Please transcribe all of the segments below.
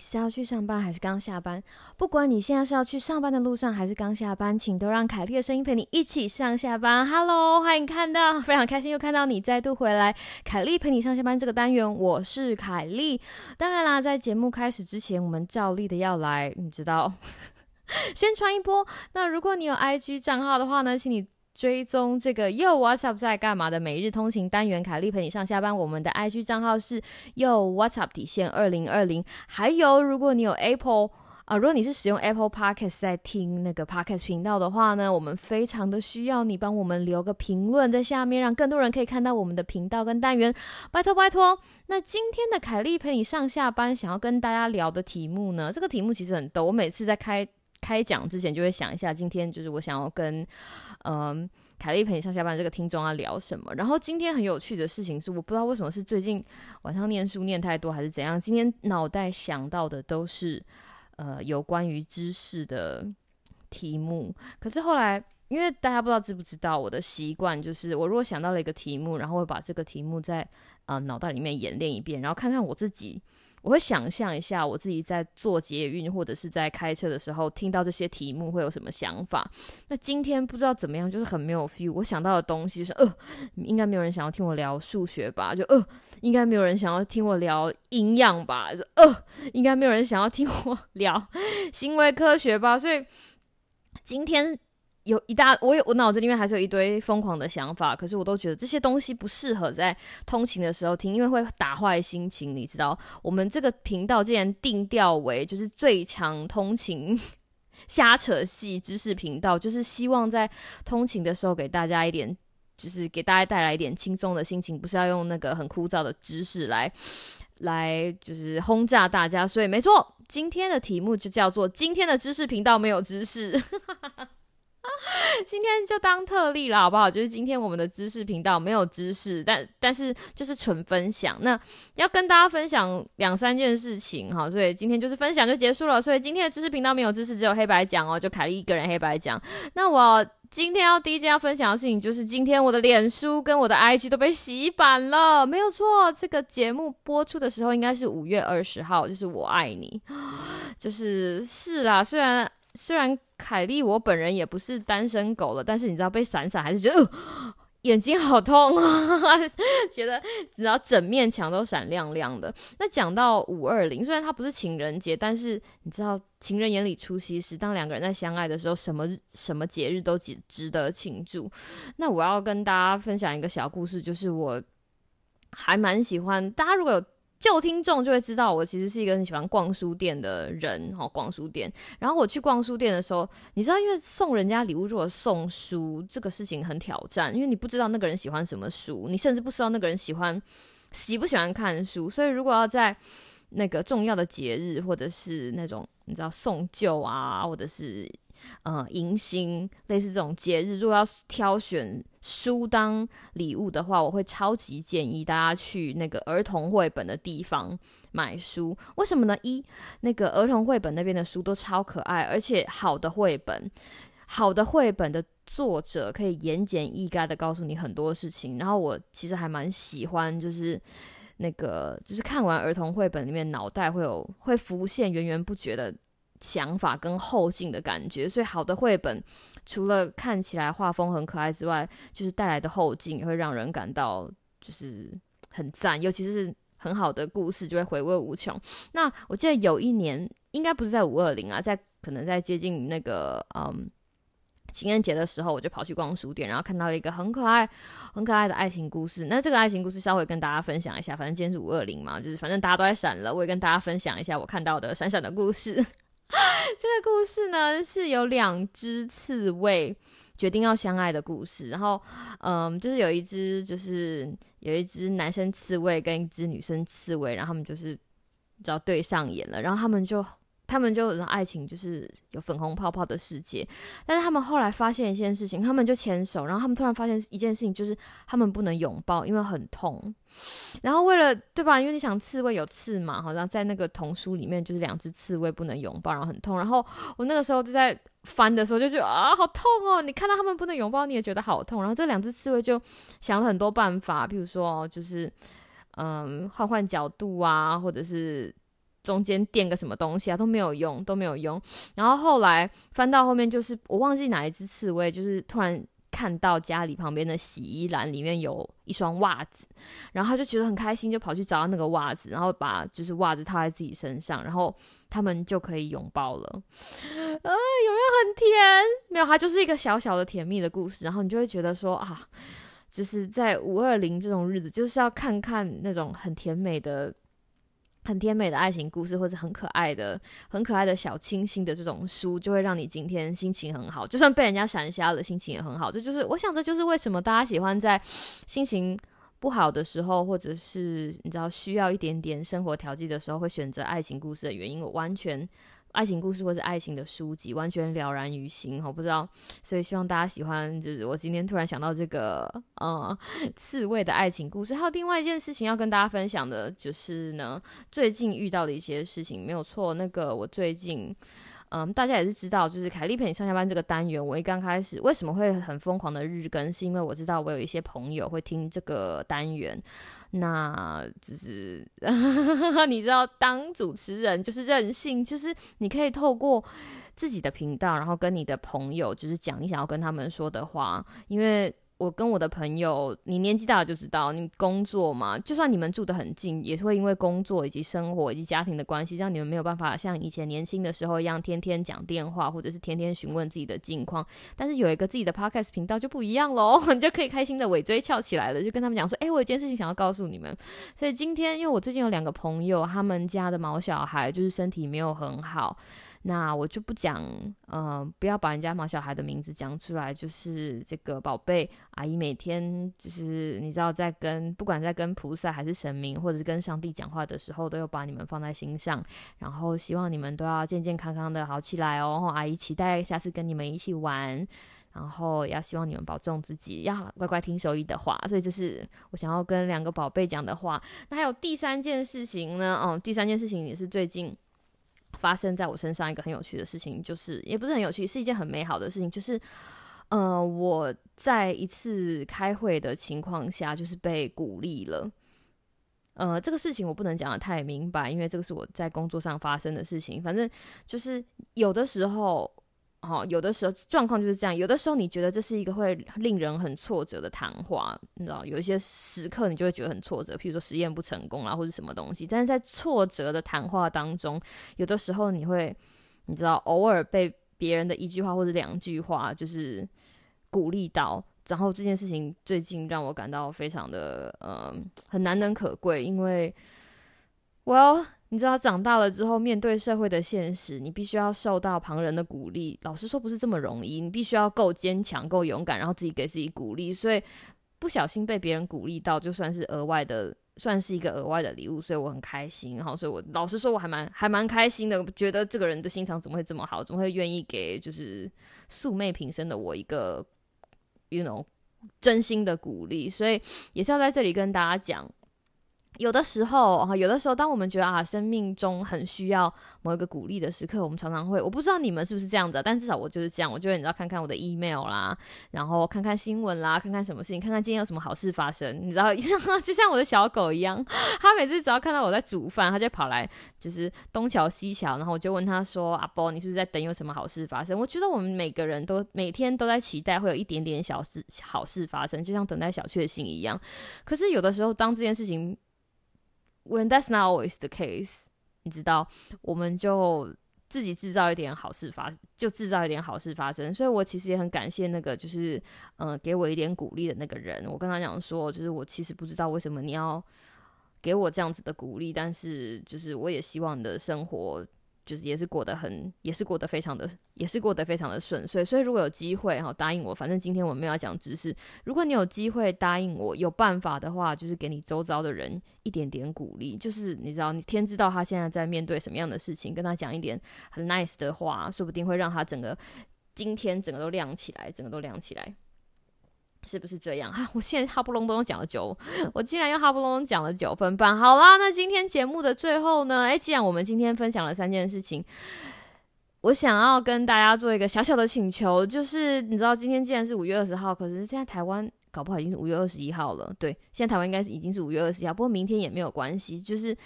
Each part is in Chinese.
是要去上班还是刚下班？不管你现在是要去上班的路上还是刚下班，请都让凯莉的声音陪你一起上下班。Hello，欢迎看到，非常开心又看到你再度回来。凯莉陪你上下班这个单元，我是凯莉。当然啦，在节目开始之前，我们照例的要来，你知道，宣传一波。那如果你有 IG 账号的话呢，请你。追踪这个又 What's Up 在干嘛的每日通勤单元，凯丽陪你上下班。我们的 IG 账号是又 What's Up 底线二零二零。还有，如果你有 Apple 啊，如果你是使用 Apple Podcast 在听那个 Podcast 频道的话呢，我们非常的需要你帮我们留个评论在下面，让更多人可以看到我们的频道跟单元。拜托拜托。那今天的凯丽陪你上下班，想要跟大家聊的题目呢？这个题目其实很逗，我每次在开。开讲之前就会想一下，今天就是我想要跟嗯凯丽陪你上下班这个听众要聊什么。然后今天很有趣的事情是，我不知道为什么是最近晚上念书念太多还是怎样，今天脑袋想到的都是呃有关于知识的题目。可是后来，因为大家不知道知不知道，我的习惯就是我如果想到了一个题目，然后会把这个题目在呃脑袋里面演练一遍，然后看看我自己。我会想象一下，我自己在做捷运或者是在开车的时候，听到这些题目会有什么想法。那今天不知道怎么样，就是很没有 feel。我想到的东西是，呃，应该没有人想要听我聊数学吧？就呃，应该没有人想要听我聊营养吧？就呃，应该没有人想要听我 聊行为科学吧？所以今天。有一大，我有我脑子里面还是有一堆疯狂的想法，可是我都觉得这些东西不适合在通勤的时候听，因为会打坏心情。你知道，我们这个频道既然定调为就是最强通勤 瞎扯戏知识频道，就是希望在通勤的时候给大家一点，就是给大家带来一点轻松的心情，不是要用那个很枯燥的知识来来就是轰炸大家。所以没错，今天的题目就叫做今天的知识频道没有知识。今天就当特例了，好不好？就是今天我们的知识频道没有知识，但但是就是纯分享。那要跟大家分享两三件事情哈，所以今天就是分享就结束了。所以今天的知识频道没有知识，只有黑白讲哦，就凯莉一个人黑白讲。那我今天要第一件要分享的事情，就是今天我的脸书跟我的 IG 都被洗版了，没有错。这个节目播出的时候应该是五月二十号，就是我爱你，就是是啦。虽然虽然。凯莉，我本人也不是单身狗了，但是你知道被闪闪还是觉得 眼睛好痛啊，觉得只要整面墙都闪亮亮的。那讲到五二零，虽然它不是情人节，但是你知道情人眼里出西施，当两个人在相爱的时候，什么什么节日都值值得庆祝。那我要跟大家分享一个小故事，就是我还蛮喜欢大家如果有。旧听众就会知道，我其实是一个很喜欢逛书店的人，哈，逛书店。然后我去逛书店的时候，你知道，因为送人家礼物，如果送书这个事情很挑战，因为你不知道那个人喜欢什么书，你甚至不知道那个人喜欢喜不喜欢看书。所以，如果要在那个重要的节日，或者是那种你知道送旧啊，或者是。呃，迎新类似这种节日，如果要挑选书当礼物的话，我会超级建议大家去那个儿童绘本的地方买书。为什么呢？一，那个儿童绘本那边的书都超可爱，而且好的绘本，好的绘本的作者可以言简意赅的告诉你很多事情。然后我其实还蛮喜欢，就是那个，就是看完儿童绘本里面，脑袋会有会浮现源源不绝的。想法跟后劲的感觉，所以好的绘本除了看起来画风很可爱之外，就是带来的后劲也会让人感到就是很赞，尤其是很好的故事就会回味无穷。那我记得有一年，应该不是在五二零啊，在可能在接近那个嗯情人节的时候，我就跑去逛书店，然后看到了一个很可爱、很可爱的爱情故事。那这个爱情故事稍微跟大家分享一下，反正今天是五二零嘛，就是反正大家都在闪了，我也跟大家分享一下我看到的闪闪的故事。这个故事呢，是有两只刺猬决定要相爱的故事。然后，嗯，就是有一只，就是有一只男生刺猬跟一只女生刺猬，然后他们就是只要对上眼了，然后他们就。他们就爱情就是有粉红泡泡的世界，但是他们后来发现一件事情，他们就牵手，然后他们突然发现一件事情，就是他们不能拥抱，因为很痛。然后为了对吧？因为你想刺猬有刺嘛，好像在那个童书里面就是两只刺猬不能拥抱，然后很痛。然后我那个时候就在翻的时候就觉得啊，好痛哦！你看到他们不能拥抱，你也觉得好痛。然后这两只刺猬就想了很多办法，譬如说就是嗯换换角度啊，或者是。中间垫个什么东西啊，都没有用，都没有用。然后后来翻到后面，就是我忘记哪一只刺猬，就是突然看到家里旁边的洗衣篮里面有一双袜子，然后他就觉得很开心，就跑去找到那个袜子，然后把就是袜子套在自己身上，然后他们就可以拥抱了。啊，有没有很甜？没有，它就是一个小小的甜蜜的故事。然后你就会觉得说啊，就是在五二零这种日子，就是要看看那种很甜美的。很甜美的爱情故事，或者很可爱的、很可爱的小清新的这种书，就会让你今天心情很好。就算被人家闪瞎了，心情也很好。这就是，我想这就是为什么大家喜欢在心情不好的时候，或者是你知道需要一点点生活调剂的时候，会选择爱情故事的原因。我完全。爱情故事或者爱情的书籍，完全了然于心。我不知道，所以希望大家喜欢。就是我今天突然想到这个，呃，刺猬的爱情故事。还有另外一件事情要跟大家分享的，就是呢，最近遇到的一些事情，没有错。那个我最近，嗯，大家也是知道，就是凯丽陪你上下班这个单元，我一刚开始为什么会很疯狂的日更，是因为我知道我有一些朋友会听这个单元。那就是 你知道，当主持人就是任性，就是你可以透过自己的频道，然后跟你的朋友，就是讲你想要跟他们说的话，因为。我跟我的朋友，你年纪大了就知道，你工作嘛，就算你们住得很近，也是会因为工作以及生活以及家庭的关系，让你们没有办法像以前年轻的时候一样，天天讲电话或者是天天询问自己的近况。但是有一个自己的 podcast 频道就不一样喽，你就可以开心的尾椎翘起来了，就跟他们讲说，哎，我有件事情想要告诉你们。所以今天，因为我最近有两个朋友，他们家的毛小孩就是身体没有很好。那我就不讲，呃，不要把人家毛小孩的名字讲出来。就是这个宝贝阿姨，每天就是你知道，在跟不管在跟菩萨还是神明，或者是跟上帝讲话的时候，都有把你们放在心上。然后希望你们都要健健康康的好起来哦。阿姨期待下次跟你们一起玩，然后要希望你们保重自己，要乖乖听守义的话。所以这是我想要跟两个宝贝讲的话。那还有第三件事情呢？哦，第三件事情也是最近。发生在我身上一个很有趣的事情，就是也不是很有趣，是一件很美好的事情，就是，呃，我在一次开会的情况下，就是被鼓励了。呃，这个事情我不能讲的太明白，因为这个是我在工作上发生的事情。反正就是有的时候。哦，有的时候状况就是这样。有的时候你觉得这是一个会令人很挫折的谈话，你知道，有一些时刻你就会觉得很挫折，譬如说实验不成功啊，或者什么东西。但是在挫折的谈话当中，有的时候你会，你知道，偶尔被别人的一句话或者两句话就是鼓励到。然后这件事情最近让我感到非常的呃很难能可贵，因为我要。你知道长大了之后，面对社会的现实，你必须要受到旁人的鼓励。老实说，不是这么容易。你必须要够坚强、够勇敢，然后自己给自己鼓励。所以不小心被别人鼓励到，就算是额外的，算是一个额外的礼物。所以我很开心。然后，所以我老实说，我还蛮还蛮开心的。觉得这个人的心肠怎么会这么好？怎么会愿意给就是素昧平生的我一个，you know，真心的鼓励？所以也是要在这里跟大家讲。有的时候，哈，有的时候，当我们觉得啊，生命中很需要某一个鼓励的时刻，我们常常会，我不知道你们是不是这样子，但至少我就是这样。我觉得你知道，看看我的 email 啦，然后看看新闻啦，看看什么事情，看看今天有什么好事发生。你知道，就像我的小狗一样，它每次只要看到我在煮饭，它就跑来，就是东瞧西瞧，然后我就问他说：“阿波，你是不是在等有什么好事发生？”我觉得我们每个人都每天都在期待会有一点点小事好事发生，就像等待小确幸一样。可是有的时候，当这件事情 When that's not always the case，你知道，我们就自己制造一点好事发，就制造一点好事发生。所以我其实也很感谢那个，就是嗯，给我一点鼓励的那个人。我跟他讲说，就是我其实不知道为什么你要给我这样子的鼓励，但是就是我也希望你的生活。就是也是过得很，也是过得非常的，也是过得非常的顺遂。所以如果有机会哈，答应我，反正今天我们要讲知识。如果你有机会答应我，有办法的话，就是给你周遭的人一点点鼓励。就是你知道，你天知道他现在在面对什么样的事情，跟他讲一点很 nice 的话，说不定会让他整个今天整个都亮起来，整个都亮起来。是不是这样啊？我现在哈不隆咚讲了九，我竟然又哈不隆咚讲了九分半。好啦，那今天节目的最后呢？诶，既然我们今天分享了三件事情，我想要跟大家做一个小小的请求，就是你知道，今天既然是五月二十号，可是现在台湾搞不好已经是五月二十一号了。对，现在台湾应该是已经是五月二十一号，不过明天也没有关系，就是。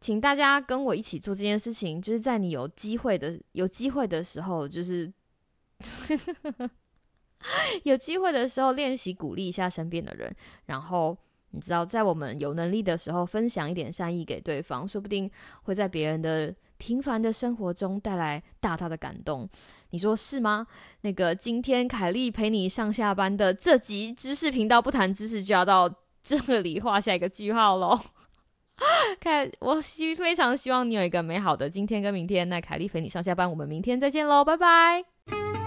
请大家跟我一起做这件事情，就是在你有机会的有机会的时候，就是 有机会的时候练习鼓励一下身边的人，然后你知道，在我们有能力的时候，分享一点善意给对方，说不定会在别人的平凡的生活中带来大大的感动。你说是吗？那个今天凯莉陪你上下班的这集知识频道不谈知识就要到这里画下一个句号喽。看，我希非常希望你有一个美好的今天跟明天。那凯莉陪你上下班，我们明天再见喽，拜拜。